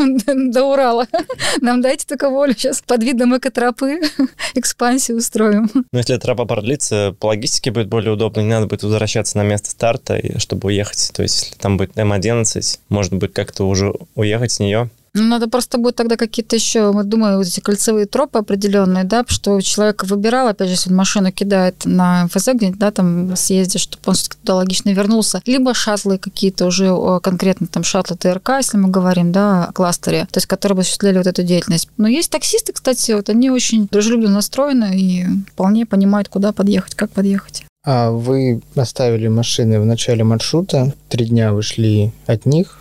до Урала. Нам дайте только волю. Сейчас под видом экотропы экспансию устроим. Ну, если тропа продлится, по логистике будет более удобно. Не надо будет возвращаться на место старта, чтобы уехать. То есть, если там будет М11, можно будет как-то уже уехать с нее ну, надо просто будет тогда какие-то еще, вот думаю, вот эти кольцевые тропы определенные, да, что человек выбирал, опять же, если он машину кидает на МФЗ где-нибудь, да, там съездит, чтобы он туда логично вернулся. Либо шаттлы какие-то уже конкретно там шаттлы ТРК, если мы говорим, да, о кластере, то есть которые бы осуществляли вот эту деятельность. Но есть таксисты, кстати, вот они очень дружелюбно настроены и вполне понимают, куда подъехать, как подъехать. А вы оставили машины в начале маршрута, три дня вышли от них,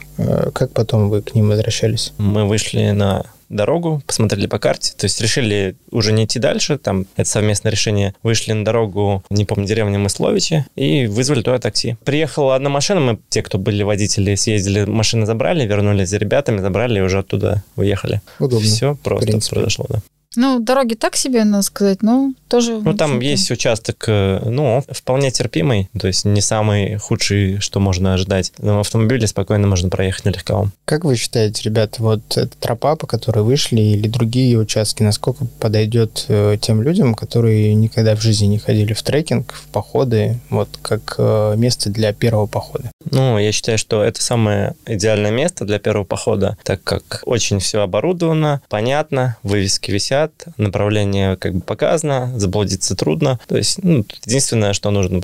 как потом вы к ним возвращались? Мы вышли на дорогу, посмотрели по карте, то есть решили уже не идти дальше, там это совместное решение, вышли на дорогу, не помню, деревня Мысловичи, и вызвали туда такси. Приехала одна машина, мы, те, кто были водители, съездили, машины забрали, вернулись за ребятами, забрали и уже оттуда уехали. Удобно. Все просто произошло, да. Ну, дороги так себе, надо сказать, но тоже... Ну, там есть участок, э, ну, вполне терпимый, то есть не самый худший, что можно ожидать. Но в автомобиле спокойно можно проехать на легковом. Как вы считаете, ребята, вот эта тропа, по которой вышли, или другие участки, насколько подойдет э, тем людям, которые никогда в жизни не ходили в трекинг, в походы, вот как э, место для первого похода? Ну, я считаю, что это самое идеальное место для первого похода, так как очень все оборудовано, понятно, вывески висят, направление как бы показано, заблудиться трудно. То есть ну, единственное, что нужно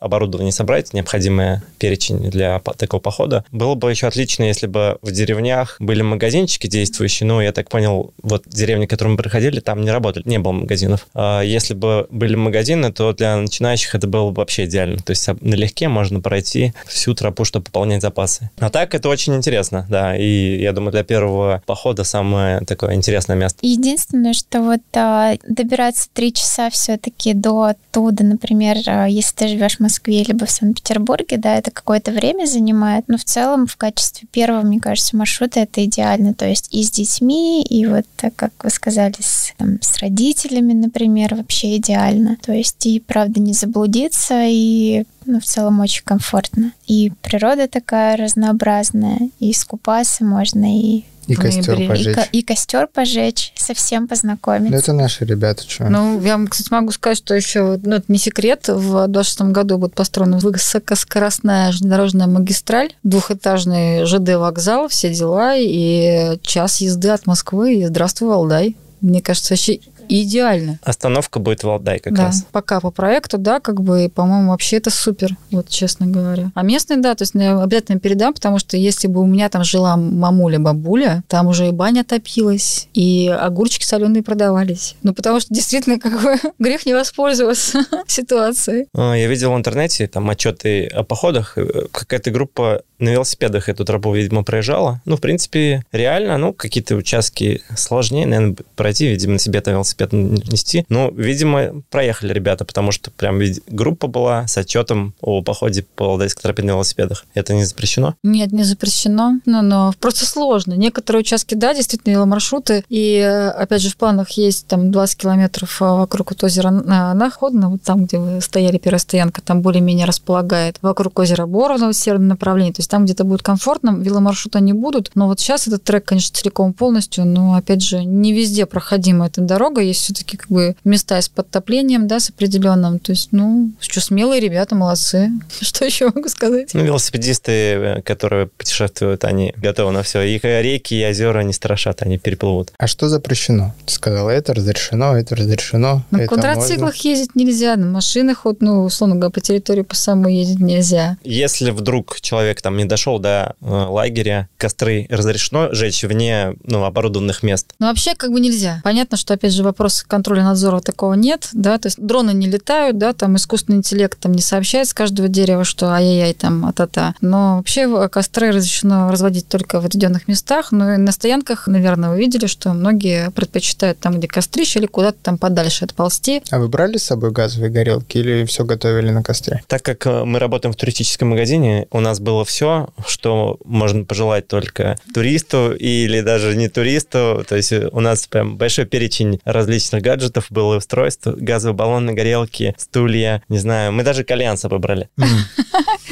оборудование собрать, необходимое перечень для такого похода. Было бы еще отлично, если бы в деревнях были магазинчики действующие, но я так понял, вот деревни, к которым мы приходили, там не работали, не было магазинов. А если бы были магазины, то для начинающих это было бы вообще идеально. То есть налегке можно пройти, всю тропу, чтобы пополнять запасы. А так это очень интересно, да, и я думаю, для первого похода самое такое интересное место. Единственное, что вот а, добираться три часа все-таки до оттуда, например, а, если ты живешь в Москве либо в Санкт-Петербурге, да, это какое-то время занимает, но в целом в качестве первого, мне кажется, маршрута это идеально, то есть и с детьми, и вот, как вы сказали, с, там, с родителями, например, вообще идеально. То есть и, правда, не заблудиться, и ну, в целом очень комфортно. И природа такая разнообразная, и искупаться можно, и и костер пожечь. И, и костер пожечь, совсем познакомиться. Ну, это наши ребята, что. Ну, я вам, кстати, могу сказать, что еще, ну, это не секрет, в 26 году будет построена высокоскоростная железнодорожная магистраль, двухэтажный ЖД-вокзал, все дела, и час езды от Москвы, и здравствуй, Валдай. Мне кажется, вообще идеально. Остановка будет в Валдай как да, раз. пока по проекту, да, как бы, по-моему, вообще это супер, вот честно говоря. А местные, да, то есть я обязательно передам, потому что если бы у меня там жила мамуля-бабуля, там уже и баня топилась, и огурчики соленые продавались. Ну, потому что действительно, как бы, грех не воспользоваться ситуацией. А, Я видел в интернете там отчеты о походах. Э, Какая-то группа на велосипедах эту тропу, видимо, проезжала. Ну, в принципе, реально, ну, какие-то участки сложнее, наверное, пройти, видимо, себе там велосипед нести. Но, видимо, проехали ребята, потому что прям группа была с отчетом о походе по Валдайской тропе на велосипедах. Это не запрещено? Нет, не запрещено, но, но просто сложно. Некоторые участки, да, действительно, веломаршруты, и, э, опять же, в планах есть там 20 километров а, вокруг вот озера На- Находно, вот там, где вы стояли, первая стоянка, там более-менее располагает, вокруг озера Боровна, в северном направлении, то есть там где-то будет комфортно, веломаршрута не будут, но вот сейчас этот трек, конечно, целиком полностью, но, опять же, не везде проходима эта дорога, есть все-таки как бы места с подтоплением, да, с определенным, то есть, ну, что смелые ребята, молодцы. Что еще могу сказать? Ну, велосипедисты, э, которые путешествуют, они готовы на все. Их реки и озера не страшат, они переплывут. А что запрещено? Ты сказала, это разрешено, это разрешено. На это квадроциклах можно. ездить нельзя, на машинах, вот, ну, условно говоря, по территории по самой ездить нельзя. Если вдруг человек там не дошел до э, лагеря, костры разрешено жечь вне ну, оборудованных мест. Но вообще как бы нельзя. Понятно, что, опять же, вопрос контроля надзора такого нет, да, то есть дроны не летают, да, там искусственный интеллект там не сообщает с каждого дерева, что ай-яй-яй, там, а-та-та. Но вообще костры разрешено разводить только в отведенных местах, но и на стоянках, наверное, вы видели, что многие предпочитают там, где кострище, или куда-то там подальше отползти. А вы брали с собой газовые горелки или все готовили на костре? Так как э, мы работаем в туристическом магазине, у нас было все, что можно пожелать только туристу или даже не туристу. То есть у нас прям большой перечень различных гаджетов было устройств, газовые баллоны, горелки, стулья, не знаю. Мы даже кальян с собой брали.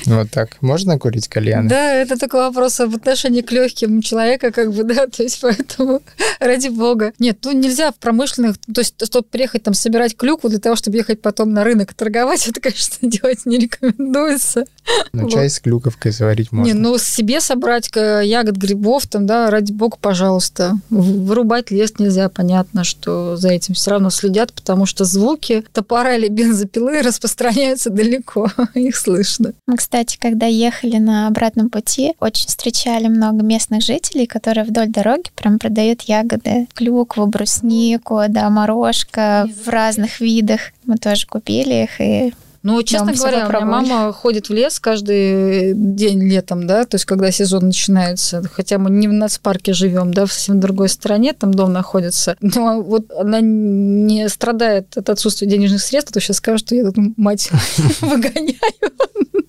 Вот так. Можно курить кальяны? Да, это такой вопрос об отношении к легким человека, как бы, да, то есть поэтому ради бога. Нет, ну нельзя в промышленных, то есть чтобы приехать там собирать клюкву для того, чтобы ехать потом на рынок торговать, это, конечно, делать не рекомендуется. Вот. чай с клюковкой заварить можно. Не, ну себе собрать ягод, грибов, там, да, ради бога, пожалуйста. Вырубать лес нельзя, понятно, что за этим все равно следят, потому что звуки топора или бензопилы распространяются далеко, их слышно. Мы, кстати, когда ехали на обратном пути, очень встречали много местных жителей, которые вдоль дороги прям продают ягоды. Клюкву, бруснику, да, морожка в разных видах. Мы тоже купили их и Ну, честно говоря, у меня мама ходит в лес каждый день летом, да, то есть когда сезон начинается, хотя мы не в нацпарке живем, да, в совсем другой стране, там дом находится, но вот она не страдает от отсутствия денежных средств, а то сейчас скажет, что я тут мать выгоняю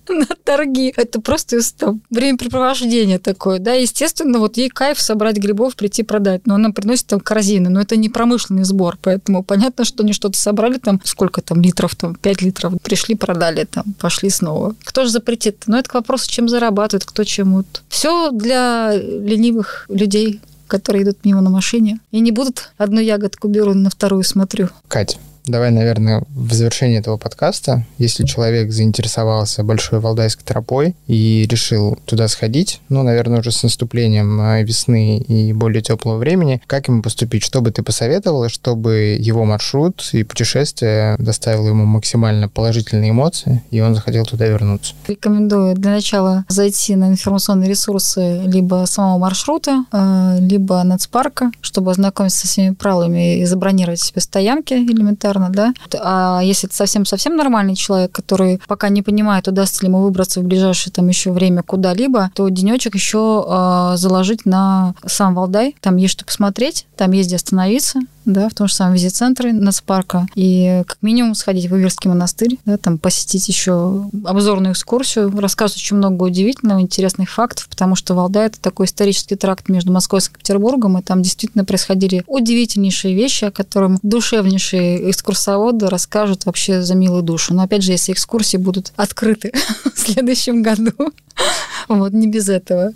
на торги. Это просто там, времяпрепровождение такое, да, естественно, вот ей кайф собрать грибов, прийти продать, но она приносит там корзины, но это не промышленный сбор, поэтому понятно, что они что-то собрали там, сколько там литров, там 5 литров, пришли, продали, там, пошли снова. Кто же запретит? Ну, это к вопросу, чем зарабатывают, кто чем вот. Все для ленивых людей, которые идут мимо на машине и не будут одну ягодку беру, на вторую смотрю. Катя, давай, наверное, в завершении этого подкаста, если человек заинтересовался Большой Валдайской тропой и решил туда сходить, ну, наверное, уже с наступлением э, весны и более теплого времени, как ему поступить? Что бы ты посоветовала, чтобы его маршрут и путешествие доставило ему максимально положительные эмоции, и он захотел туда вернуться? Рекомендую для начала зайти на информационные ресурсы либо самого маршрута, э, либо нацпарка, чтобы ознакомиться со всеми правилами и забронировать себе стоянки элементарно. Элементарно, да. А если это совсем-совсем нормальный человек, который пока не понимает, удастся ли ему выбраться в ближайшее там еще время куда-либо, то денечек еще э, заложить на сам Валдай. Там есть что посмотреть, там есть где остановиться, да, в том же самом визит-центре нацпарка, и как минимум сходить в Иверский монастырь, да, там посетить еще обзорную экскурсию, рассказывать очень много удивительного, интересных фактов, потому что Валдай – это такой исторический тракт между Москвой и Санкт-Петербургом, и там действительно происходили удивительнейшие вещи, о которых душевнейшие экскурсоводы расскажут вообще за милую душу. Но опять же, если экскурсии будут открыты в следующем году, вот не без этого.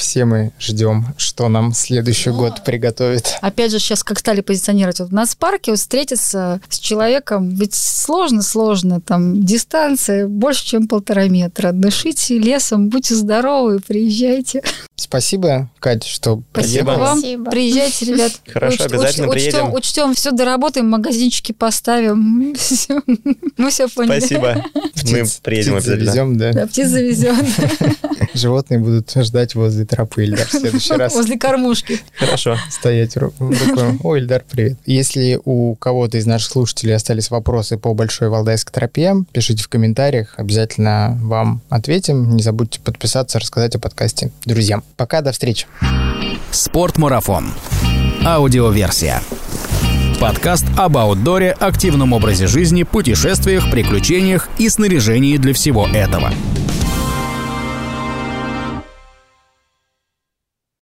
Все мы ждем, что нам следующий Но... год приготовит. Опять же, сейчас как стали позиционировать. Вот у нас в парке вот встретиться с человеком, ведь сложно-сложно, там дистанция больше, чем полтора метра. Дышите лесом, будьте здоровы, приезжайте. Спасибо, Катя, что Спасибо приехала. вам. Спасибо. Приезжайте, ребят. Хорошо, уч, обязательно уч, приедем. Учтем, учтем, все доработаем, магазинчики поставим. Мы все поняли. Спасибо. Мы приедем обязательно. Завезем, да. Да, птиц завезем. Животные будут ждать возле тропы, Ильдар, в следующий раз. Возле кормушки. Хорошо. Стоять рукой. О, Ильдар, привет. Если у кого-то из наших слушателей остались вопросы по Большой Валдайской тропе, пишите в комментариях, обязательно вам ответим. Не забудьте подписаться, рассказать о подкасте друзьям. Пока, до встречи. Спортмарафон. Аудиоверсия. Подкаст об аутдоре, активном образе жизни, путешествиях, приключениях и снаряжении для всего этого –